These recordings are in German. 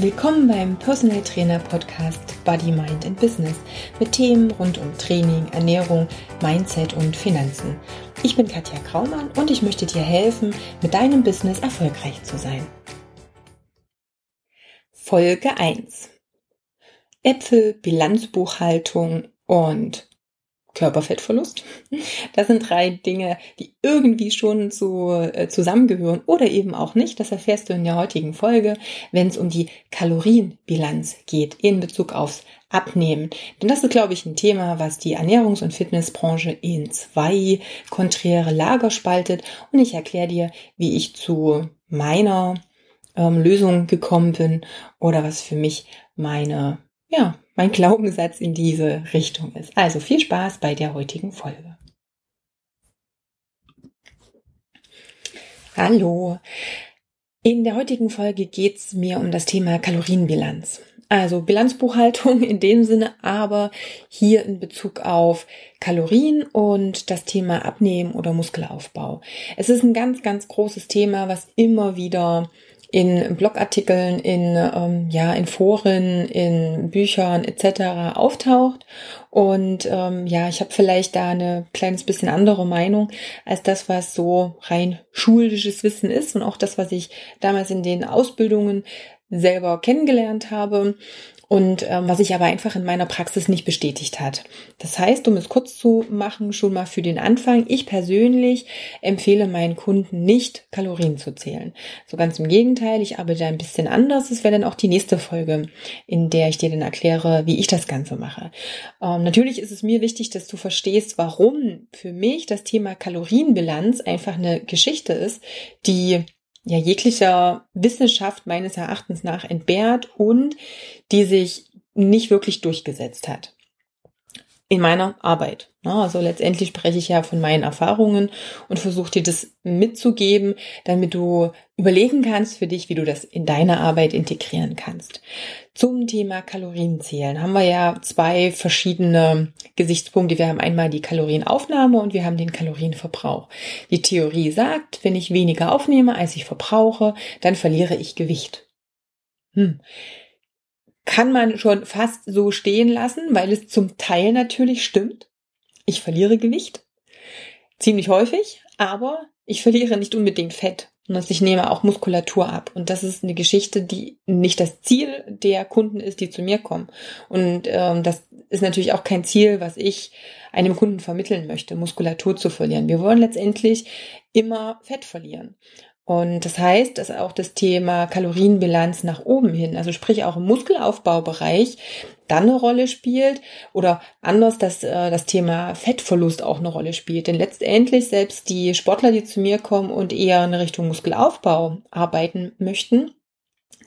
Willkommen beim Personal Trainer Podcast Body, Mind and Business mit Themen rund um Training, Ernährung, Mindset und Finanzen. Ich bin Katja Kraumann und ich möchte dir helfen, mit deinem Business erfolgreich zu sein. Folge 1. Äpfel, Bilanzbuchhaltung und Körperfettverlust. Das sind drei Dinge, die irgendwie schon zu, äh, zusammengehören oder eben auch nicht. Das erfährst du in der heutigen Folge, wenn es um die Kalorienbilanz geht in Bezug aufs Abnehmen. Denn das ist, glaube ich, ein Thema, was die Ernährungs- und Fitnessbranche in zwei konträre Lager spaltet. Und ich erkläre dir, wie ich zu meiner ähm, Lösung gekommen bin oder was für mich meine ja, mein Glaubenssatz in diese Richtung ist. Also viel Spaß bei der heutigen Folge. Hallo. In der heutigen Folge geht es mir um das Thema Kalorienbilanz. Also Bilanzbuchhaltung in dem Sinne, aber hier in Bezug auf Kalorien und das Thema Abnehmen oder Muskelaufbau. Es ist ein ganz, ganz großes Thema, was immer wieder in Blogartikeln, in, ähm, ja, in Foren, in Büchern etc. auftaucht. Und ähm, ja, ich habe vielleicht da eine kleines bisschen andere Meinung als das, was so rein schulisches Wissen ist und auch das, was ich damals in den Ausbildungen selber kennengelernt habe und ähm, was sich aber einfach in meiner Praxis nicht bestätigt hat. Das heißt, um es kurz zu machen, schon mal für den Anfang, ich persönlich empfehle meinen Kunden nicht, Kalorien zu zählen. So ganz im Gegenteil, ich arbeite ein bisschen anders. Das wäre dann auch die nächste Folge, in der ich dir dann erkläre, wie ich das Ganze mache. Ähm, natürlich ist es mir wichtig, dass du verstehst, warum für mich das Thema Kalorienbilanz einfach eine Geschichte ist, die ja jeglicher Wissenschaft meines Erachtens nach entbehrt und die sich nicht wirklich durchgesetzt hat in meiner Arbeit. Also letztendlich spreche ich ja von meinen Erfahrungen und versuche dir das mitzugeben, damit du überlegen kannst für dich, wie du das in deine Arbeit integrieren kannst. Zum Thema Kalorienzählen haben wir ja zwei verschiedene Gesichtspunkte. Wir haben einmal die Kalorienaufnahme und wir haben den Kalorienverbrauch. Die Theorie sagt, wenn ich weniger aufnehme, als ich verbrauche, dann verliere ich Gewicht. Hm kann man schon fast so stehen lassen, weil es zum Teil natürlich stimmt. Ich verliere Gewicht. Ziemlich häufig, aber ich verliere nicht unbedingt Fett. Und ich nehme auch Muskulatur ab. Und das ist eine Geschichte, die nicht das Ziel der Kunden ist, die zu mir kommen. Und ähm, das ist natürlich auch kein Ziel, was ich einem Kunden vermitteln möchte, Muskulatur zu verlieren. Wir wollen letztendlich immer Fett verlieren. Und das heißt, dass auch das Thema Kalorienbilanz nach oben hin, also sprich auch im Muskelaufbaubereich, dann eine Rolle spielt oder anders, dass äh, das Thema Fettverlust auch eine Rolle spielt. Denn letztendlich selbst die Sportler, die zu mir kommen und eher in Richtung Muskelaufbau arbeiten möchten,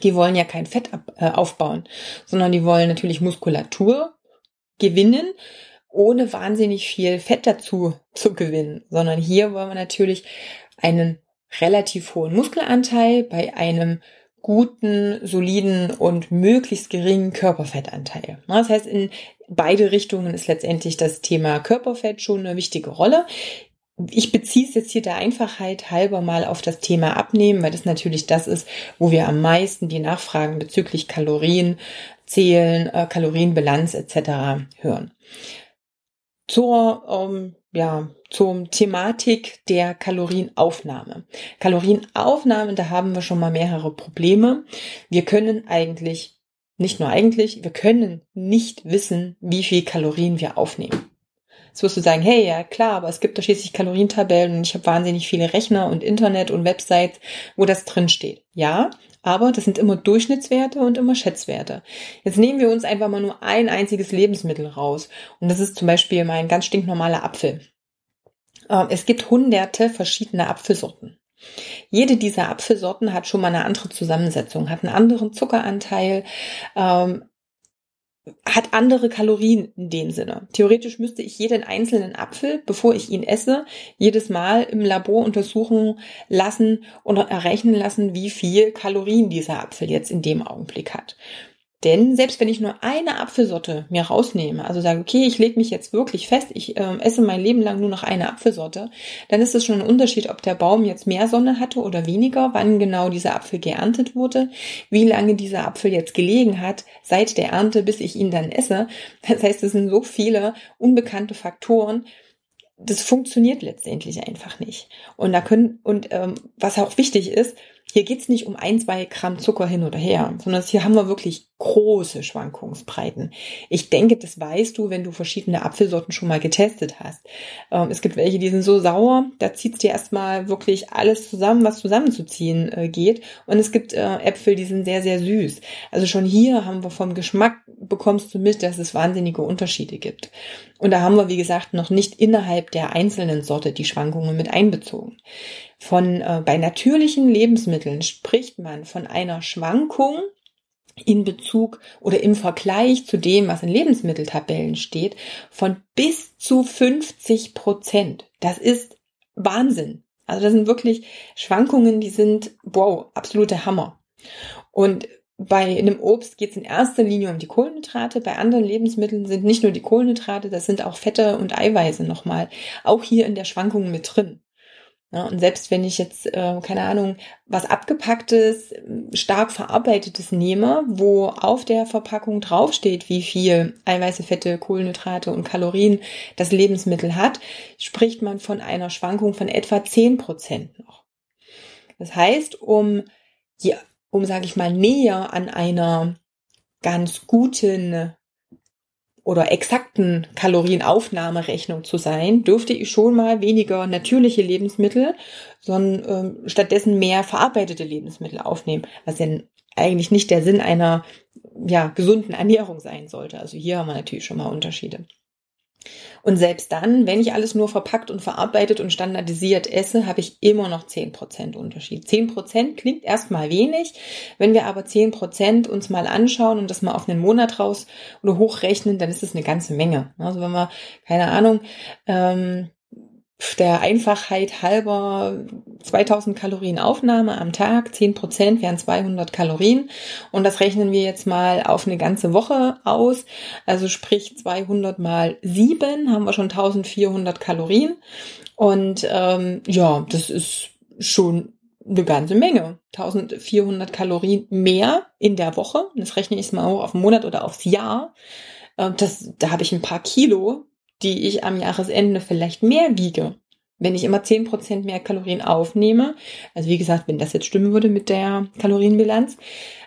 die wollen ja kein Fett ab, äh, aufbauen, sondern die wollen natürlich Muskulatur gewinnen, ohne wahnsinnig viel Fett dazu zu gewinnen, sondern hier wollen wir natürlich einen relativ hohen Muskelanteil bei einem guten, soliden und möglichst geringen Körperfettanteil. Das heißt, in beide Richtungen ist letztendlich das Thema Körperfett schon eine wichtige Rolle. Ich beziehe es jetzt hier der Einfachheit halber mal auf das Thema Abnehmen, weil das natürlich das ist, wo wir am meisten die Nachfragen bezüglich Kalorien zählen, äh, Kalorienbilanz etc. hören. Zur ähm, ja, zum Thematik der Kalorienaufnahme. Kalorienaufnahme, da haben wir schon mal mehrere Probleme. Wir können eigentlich, nicht nur eigentlich, wir können nicht wissen, wie viel Kalorien wir aufnehmen. Jetzt wirst du sagen, hey, ja klar, aber es gibt da schließlich Kalorientabellen und ich habe wahnsinnig viele Rechner und Internet und Websites, wo das drin steht. Ja, aber das sind immer Durchschnittswerte und immer Schätzwerte. Jetzt nehmen wir uns einfach mal nur ein einziges Lebensmittel raus. Und das ist zum Beispiel mein ganz stinknormaler Apfel. Ähm, es gibt hunderte verschiedene Apfelsorten. Jede dieser Apfelsorten hat schon mal eine andere Zusammensetzung, hat einen anderen Zuckeranteil, ähm, hat andere Kalorien in dem Sinne. Theoretisch müsste ich jeden einzelnen Apfel, bevor ich ihn esse, jedes Mal im Labor untersuchen lassen und errechnen lassen, wie viel Kalorien dieser Apfel jetzt in dem Augenblick hat. Denn selbst wenn ich nur eine Apfelsorte mir rausnehme, also sage, okay, ich lege mich jetzt wirklich fest, ich äh, esse mein Leben lang nur noch eine Apfelsorte, dann ist es schon ein Unterschied, ob der Baum jetzt mehr Sonne hatte oder weniger, wann genau dieser Apfel geerntet wurde, wie lange dieser Apfel jetzt gelegen hat, seit der Ernte, bis ich ihn dann esse. Das heißt, es sind so viele unbekannte Faktoren, das funktioniert letztendlich einfach nicht. Und da können, und ähm, was auch wichtig ist, hier geht's nicht um ein, zwei Gramm Zucker hin oder her, sondern hier haben wir wirklich große Schwankungsbreiten. Ich denke, das weißt du, wenn du verschiedene Apfelsorten schon mal getestet hast. Ähm, es gibt welche, die sind so sauer, da zieht's dir erstmal wirklich alles zusammen, was zusammenzuziehen äh, geht. Und es gibt äh, Äpfel, die sind sehr, sehr süß. Also schon hier haben wir vom Geschmack bekommst du mit, dass es wahnsinnige Unterschiede gibt. Und da haben wir, wie gesagt, noch nicht innerhalb der einzelnen Sorte die Schwankungen mit einbezogen. Von äh, bei natürlichen Lebensmitteln spricht man von einer Schwankung in Bezug oder im Vergleich zu dem, was in Lebensmitteltabellen steht, von bis zu 50 Prozent. Das ist Wahnsinn. Also das sind wirklich Schwankungen, die sind, wow, absolute Hammer. Und bei einem Obst geht es in erster Linie um die Kohlenhydrate. Bei anderen Lebensmitteln sind nicht nur die Kohlenhydrate, das sind auch Fette und Eiweiße nochmal. Auch hier in der Schwankung mit drin. Ja, und selbst wenn ich jetzt, äh, keine Ahnung, was abgepacktes, stark verarbeitetes nehme, wo auf der Verpackung draufsteht, wie viel Eiweiße, Fette, Kohlenhydrate und Kalorien das Lebensmittel hat, spricht man von einer Schwankung von etwa zehn Prozent noch. Das heißt, um, die, um, sage ich mal, näher an einer ganz guten oder exakten Kalorienaufnahmerechnung zu sein, dürfte ich schon mal weniger natürliche Lebensmittel, sondern ähm, stattdessen mehr verarbeitete Lebensmittel aufnehmen, was ja eigentlich nicht der Sinn einer ja, gesunden Ernährung sein sollte. Also hier haben wir natürlich schon mal Unterschiede. Und selbst dann, wenn ich alles nur verpackt und verarbeitet und standardisiert esse, habe ich immer noch 10% Unterschied. 10% klingt erstmal wenig. Wenn wir aber 10% uns mal anschauen und das mal auf einen Monat raus oder hochrechnen, dann ist das eine ganze Menge. Also wenn wir, keine Ahnung, ähm, der Einfachheit halber 2000 Kalorien Aufnahme am Tag, 10 Prozent wären 200 Kalorien und das rechnen wir jetzt mal auf eine ganze Woche aus, also sprich 200 mal 7 haben wir schon 1400 Kalorien und ähm, ja, das ist schon eine ganze Menge. 1400 Kalorien mehr in der Woche, das rechne ich mal hoch auf einen Monat oder aufs Jahr. Ähm, das, da habe ich ein paar Kilo die ich am Jahresende vielleicht mehr wiege. Wenn ich immer zehn Prozent mehr Kalorien aufnehme, also wie gesagt, wenn das jetzt stimmen würde mit der Kalorienbilanz,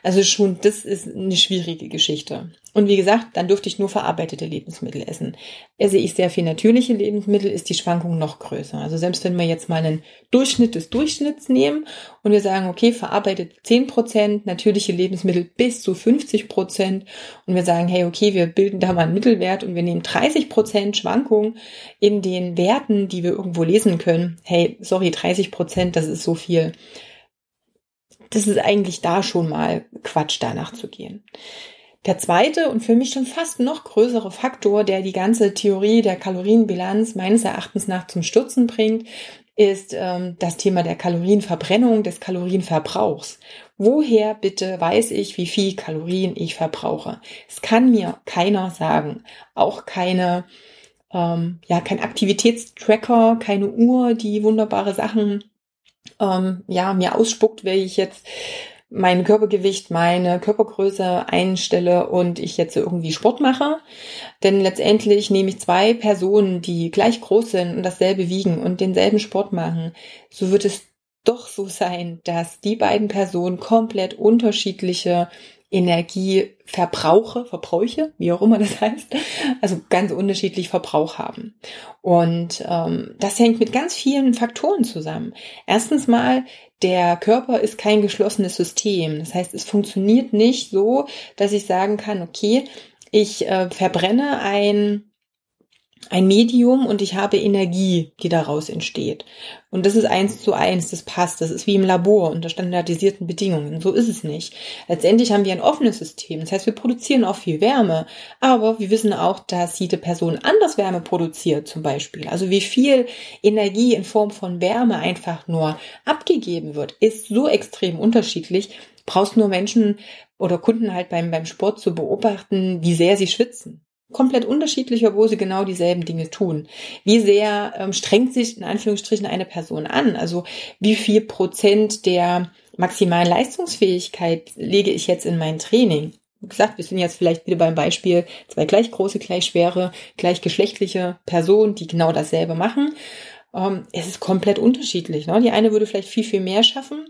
also schon, das ist eine schwierige Geschichte. Und wie gesagt, dann dürfte ich nur verarbeitete Lebensmittel essen. Esse ich sehr viel natürliche Lebensmittel, ist die Schwankung noch größer. Also selbst wenn wir jetzt mal einen Durchschnitt des Durchschnitts nehmen und wir sagen, okay, verarbeitet 10 Prozent, natürliche Lebensmittel bis zu 50 Prozent und wir sagen, hey, okay, wir bilden da mal einen Mittelwert und wir nehmen 30 Prozent Schwankung in den Werten, die wir irgendwo lesen können. Hey, sorry, 30 Prozent, das ist so viel das ist eigentlich da schon mal Quatsch, danach zu gehen. Der zweite und für mich schon fast noch größere Faktor, der die ganze Theorie der Kalorienbilanz meines Erachtens nach zum Stürzen bringt, ist ähm, das Thema der Kalorienverbrennung, des Kalorienverbrauchs. Woher bitte weiß ich, wie viel Kalorien ich verbrauche? Es kann mir keiner sagen, auch keine, ähm, ja, kein Aktivitätstracker, keine Uhr, die wunderbare Sachen ähm, ja, mir ausspuckt, wenn ich jetzt mein Körpergewicht, meine Körpergröße einstelle und ich jetzt irgendwie Sport mache. Denn letztendlich nehme ich zwei Personen, die gleich groß sind und dasselbe wiegen und denselben Sport machen. So wird es doch so sein, dass die beiden Personen komplett unterschiedliche Energieverbrauche, Verbräuche, wie auch immer das heißt, also ganz unterschiedlich Verbrauch haben. Und ähm, das hängt mit ganz vielen Faktoren zusammen. Erstens mal, der Körper ist kein geschlossenes System. Das heißt, es funktioniert nicht so, dass ich sagen kann, okay, ich äh, verbrenne ein ein Medium und ich habe Energie, die daraus entsteht. Und das ist eins zu eins, das passt. Das ist wie im Labor unter standardisierten Bedingungen. So ist es nicht. Letztendlich haben wir ein offenes System. Das heißt, wir produzieren auch viel Wärme. Aber wir wissen auch, dass jede Person anders Wärme produziert, zum Beispiel. Also wie viel Energie in Form von Wärme einfach nur abgegeben wird, ist so extrem unterschiedlich. Brauchst nur Menschen oder Kunden halt beim, beim Sport zu beobachten, wie sehr sie schwitzen komplett unterschiedlich, obwohl sie genau dieselben Dinge tun. Wie sehr ähm, strengt sich in Anführungsstrichen eine Person an? Also wie viel Prozent der maximalen Leistungsfähigkeit lege ich jetzt in mein Training? Wie gesagt, wir sind jetzt vielleicht wieder beim Beispiel zwei gleich große, gleich schwere, gleichgeschlechtliche Personen, die genau dasselbe machen. Ähm, es ist komplett unterschiedlich. Ne? Die eine würde vielleicht viel, viel mehr schaffen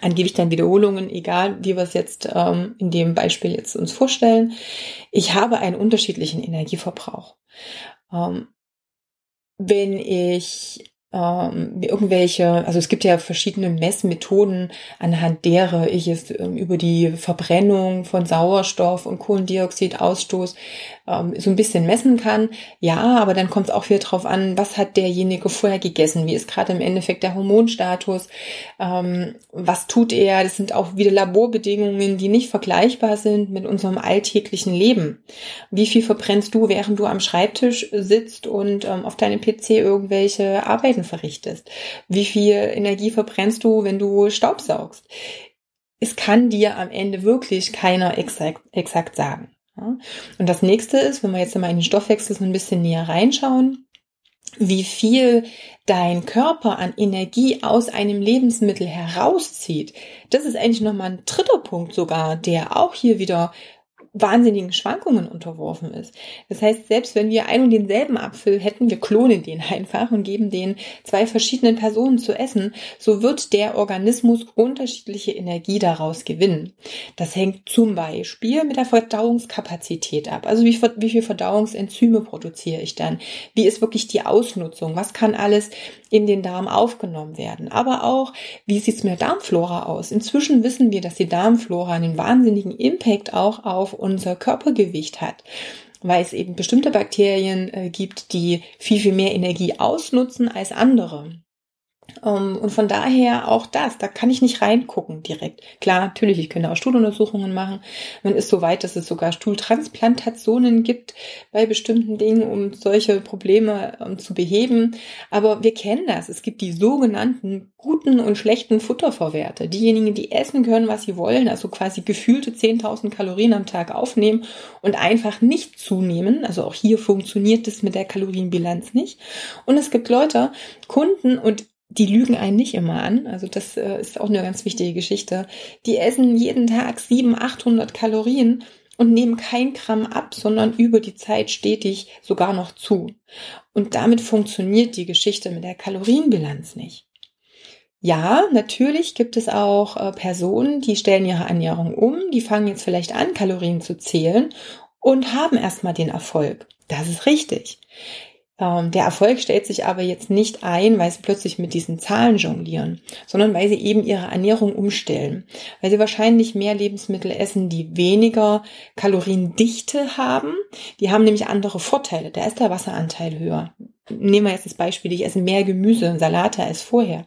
an Gewicht an Wiederholungen, egal wie wir es jetzt ähm, in dem Beispiel jetzt uns vorstellen. Ich habe einen unterschiedlichen Energieverbrauch. Ähm, wenn ich ähm, irgendwelche, also es gibt ja verschiedene Messmethoden, anhand derer ich es ähm, über die Verbrennung von Sauerstoff und Kohlendioxidausstoß ähm, so ein bisschen messen kann. Ja, aber dann kommt es auch wieder drauf an, was hat derjenige vorher gegessen, wie ist gerade im Endeffekt der Hormonstatus, ähm, was tut er. Das sind auch wieder Laborbedingungen, die nicht vergleichbar sind mit unserem alltäglichen Leben. Wie viel verbrennst du, während du am Schreibtisch sitzt und ähm, auf deinem PC irgendwelche Arbeiten verrichtest? Wie viel Energie verbrennst du, wenn du Staubsaugst? Es kann dir am Ende wirklich keiner exakt, exakt sagen. Und das nächste ist, wenn wir jetzt mal in den Stoffwechsel so ein bisschen näher reinschauen, wie viel dein Körper an Energie aus einem Lebensmittel herauszieht. Das ist eigentlich nochmal ein dritter Punkt sogar, der auch hier wieder wahnsinnigen Schwankungen unterworfen ist. Das heißt, selbst wenn wir ein und denselben Apfel hätten, wir klonen den einfach und geben den zwei verschiedenen Personen zu essen, so wird der Organismus unterschiedliche Energie daraus gewinnen. Das hängt zum Beispiel mit der Verdauungskapazität ab. Also wie, wie viel Verdauungsenzyme produziere ich dann? Wie ist wirklich die Ausnutzung? Was kann alles in den Darm aufgenommen werden? Aber auch, wie sieht es mit der Darmflora aus? Inzwischen wissen wir, dass die Darmflora einen wahnsinnigen Impact auch auf unser Körpergewicht hat weil es eben bestimmte Bakterien äh, gibt, die viel, viel mehr Energie ausnutzen als andere. Ähm, und von daher auch das, da kann ich nicht reingucken direkt. Klar, natürlich, ich könnte auch Stuhluntersuchungen machen. Man ist so weit, dass es sogar Stuhltransplantationen gibt bei bestimmten Dingen, um solche Probleme um, zu beheben. Aber wir kennen das. Es gibt die sogenannten guten und schlechten Futtervorwerte. Diejenigen, die essen können, was sie wollen, also quasi gefühlte 10.000 Kalorien am Tag aufnehmen und einfach nicht zunehmen. Also auch hier funktioniert es mit der Kalorienbilanz nicht. Und es gibt Leute, Kunden und die lügen einen nicht immer an. Also das äh, ist auch eine ganz wichtige Geschichte. Die essen jeden Tag 700, 800 Kalorien und nehmen kein Gramm ab, sondern über die Zeit stetig sogar noch zu. Und damit funktioniert die Geschichte mit der Kalorienbilanz nicht. Ja, natürlich gibt es auch äh, Personen, die stellen ihre Ernährung um, die fangen jetzt vielleicht an, Kalorien zu zählen und haben erstmal den Erfolg. Das ist richtig. Ähm, der Erfolg stellt sich aber jetzt nicht ein, weil sie plötzlich mit diesen Zahlen jonglieren, sondern weil sie eben ihre Ernährung umstellen. Weil sie wahrscheinlich mehr Lebensmittel essen, die weniger Kaloriendichte haben. Die haben nämlich andere Vorteile. Da ist der Wasseranteil höher. Nehmen wir jetzt das Beispiel, ich esse mehr Gemüse und Salate als vorher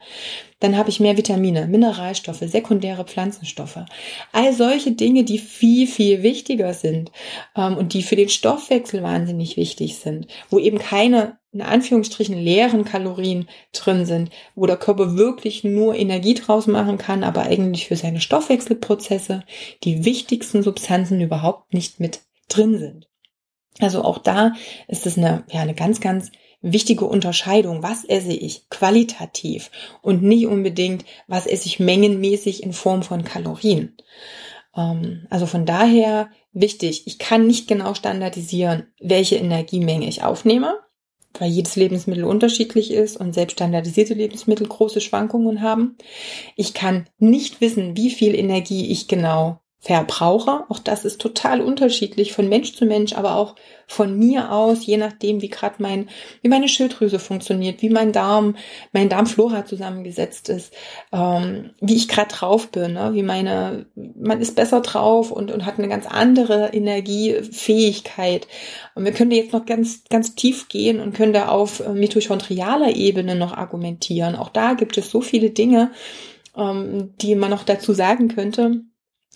dann habe ich mehr Vitamine, Mineralstoffe, sekundäre Pflanzenstoffe. All solche Dinge, die viel, viel wichtiger sind ähm, und die für den Stoffwechsel wahnsinnig wichtig sind, wo eben keine in Anführungsstrichen leeren Kalorien drin sind, wo der Körper wirklich nur Energie draus machen kann, aber eigentlich für seine Stoffwechselprozesse die wichtigsten Substanzen überhaupt nicht mit drin sind. Also auch da ist es eine, ja, eine ganz, ganz wichtige Unterscheidung. Was esse ich qualitativ und nicht unbedingt, was esse ich mengenmäßig in Form von Kalorien. Ähm, also von daher wichtig, ich kann nicht genau standardisieren, welche Energiemenge ich aufnehme, weil jedes Lebensmittel unterschiedlich ist und selbst standardisierte Lebensmittel große Schwankungen haben. Ich kann nicht wissen, wie viel Energie ich genau verbrauche. Auch das ist total unterschiedlich von Mensch zu Mensch, aber auch von mir aus, je nachdem, wie gerade mein, wie meine Schilddrüse funktioniert, wie mein Darm, mein Darmflora zusammengesetzt ist, ähm, wie ich gerade drauf bin, ne? wie meine, man ist besser drauf und, und hat eine ganz andere Energiefähigkeit. Und wir können jetzt noch ganz, ganz tief gehen und können da auf äh, mitochondrialer Ebene noch argumentieren. Auch da gibt es so viele Dinge, ähm, die man noch dazu sagen könnte.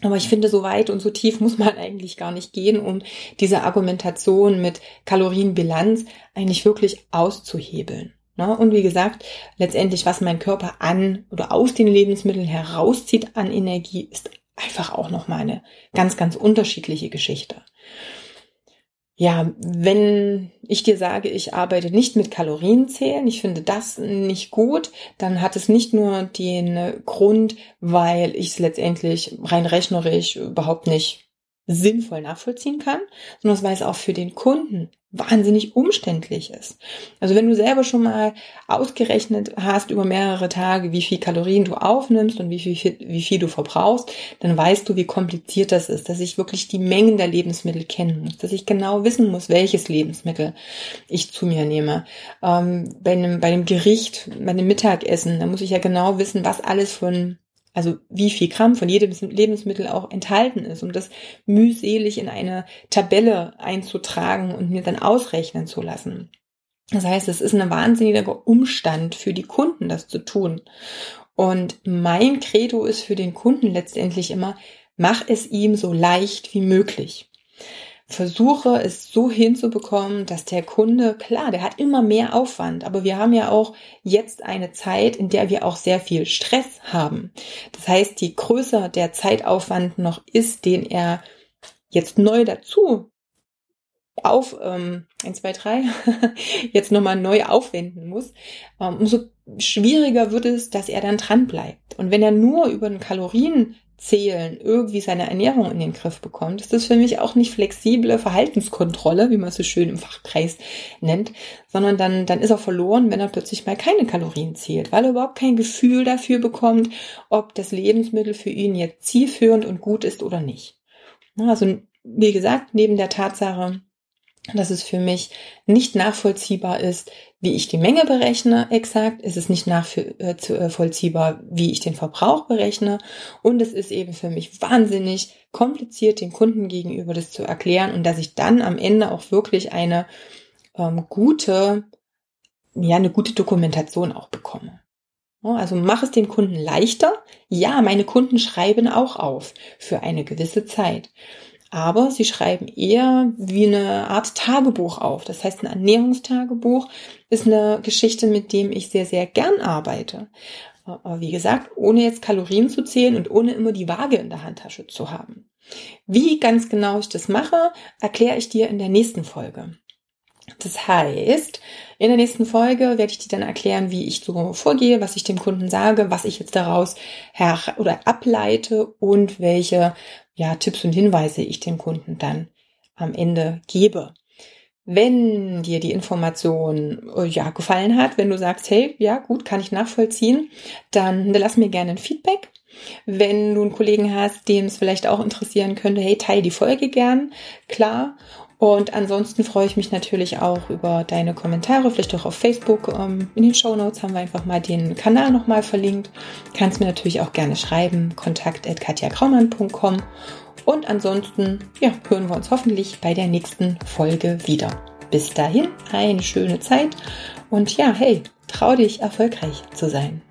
Aber ich finde, so weit und so tief muss man eigentlich gar nicht gehen, um diese Argumentation mit Kalorienbilanz eigentlich wirklich auszuhebeln. Ne? Und wie gesagt, letztendlich, was mein Körper an oder aus den Lebensmitteln herauszieht an Energie, ist einfach auch nochmal eine ganz, ganz unterschiedliche Geschichte ja, wenn ich dir sage, ich arbeite nicht mit Kalorienzählen, ich finde das nicht gut, dann hat es nicht nur den Grund, weil ich es letztendlich rein rechnerisch überhaupt nicht sinnvoll nachvollziehen kann, sondern weil es auch für den Kunden wahnsinnig umständlich ist. Also wenn du selber schon mal ausgerechnet hast über mehrere Tage, wie viel Kalorien du aufnimmst und wie viel, wie viel du verbrauchst, dann weißt du, wie kompliziert das ist, dass ich wirklich die Mengen der Lebensmittel kennen muss, dass ich genau wissen muss, welches Lebensmittel ich zu mir nehme. Ähm, bei, einem, bei einem Gericht, bei einem Mittagessen, da muss ich ja genau wissen, was alles von also wie viel Gramm von jedem Lebensmittel auch enthalten ist, um das mühselig in eine Tabelle einzutragen und mir dann ausrechnen zu lassen. Das heißt, es ist ein wahnsinniger Umstand für die Kunden, das zu tun. Und mein Credo ist für den Kunden letztendlich immer, mach es ihm so leicht wie möglich versuche es so hinzubekommen, dass der Kunde, klar, der hat immer mehr Aufwand, aber wir haben ja auch jetzt eine Zeit, in der wir auch sehr viel Stress haben. Das heißt, je größer der Zeitaufwand noch ist, den er jetzt neu dazu auf ähm, 1, 2, 3 jetzt nochmal neu aufwenden muss, ähm, umso schwieriger wird es, dass er dann dran bleibt. Und wenn er nur über den Kalorien Zählen irgendwie seine Ernährung in den Griff bekommt, ist das für mich auch nicht flexible Verhaltenskontrolle, wie man es so schön im Fachkreis nennt, sondern dann, dann ist er verloren, wenn er plötzlich mal keine Kalorien zählt, weil er überhaupt kein Gefühl dafür bekommt, ob das Lebensmittel für ihn jetzt zielführend und gut ist oder nicht. Also, wie gesagt, neben der Tatsache, dass es für mich nicht nachvollziehbar ist, wie ich die Menge berechne exakt, ist es nicht nachvollziehbar, äh, wie ich den Verbrauch berechne und es ist eben für mich wahnsinnig kompliziert, den Kunden gegenüber das zu erklären und dass ich dann am Ende auch wirklich eine ähm, gute, ja, eine gute Dokumentation auch bekomme. Also mach es dem Kunden leichter. Ja, meine Kunden schreiben auch auf für eine gewisse Zeit aber sie schreiben eher wie eine Art Tagebuch auf. Das heißt, ein Ernährungstagebuch ist eine Geschichte, mit dem ich sehr, sehr gern arbeite. Aber wie gesagt, ohne jetzt Kalorien zu zählen und ohne immer die Waage in der Handtasche zu haben. Wie ganz genau ich das mache, erkläre ich dir in der nächsten Folge. Das heißt, in der nächsten Folge werde ich dir dann erklären, wie ich so vorgehe, was ich dem Kunden sage, was ich jetzt daraus her oder ableite und welche ja, Tipps und Hinweise ich dem Kunden dann am Ende gebe. Wenn dir die Information äh, ja gefallen hat, wenn du sagst, hey, ja, gut, kann ich nachvollziehen, dann lass mir gerne ein Feedback. Wenn du einen Kollegen hast, dem es vielleicht auch interessieren könnte, hey, teile die Folge gern, klar. Und ansonsten freue ich mich natürlich auch über deine Kommentare, vielleicht auch auf Facebook. Ähm, in den Show Notes haben wir einfach mal den Kanal nochmal verlinkt. Kannst mir natürlich auch gerne schreiben, kontakt.katjakraumann.com. Und ansonsten, ja, hören wir uns hoffentlich bei der nächsten Folge wieder. Bis dahin, eine schöne Zeit und ja, hey, trau dich erfolgreich zu sein.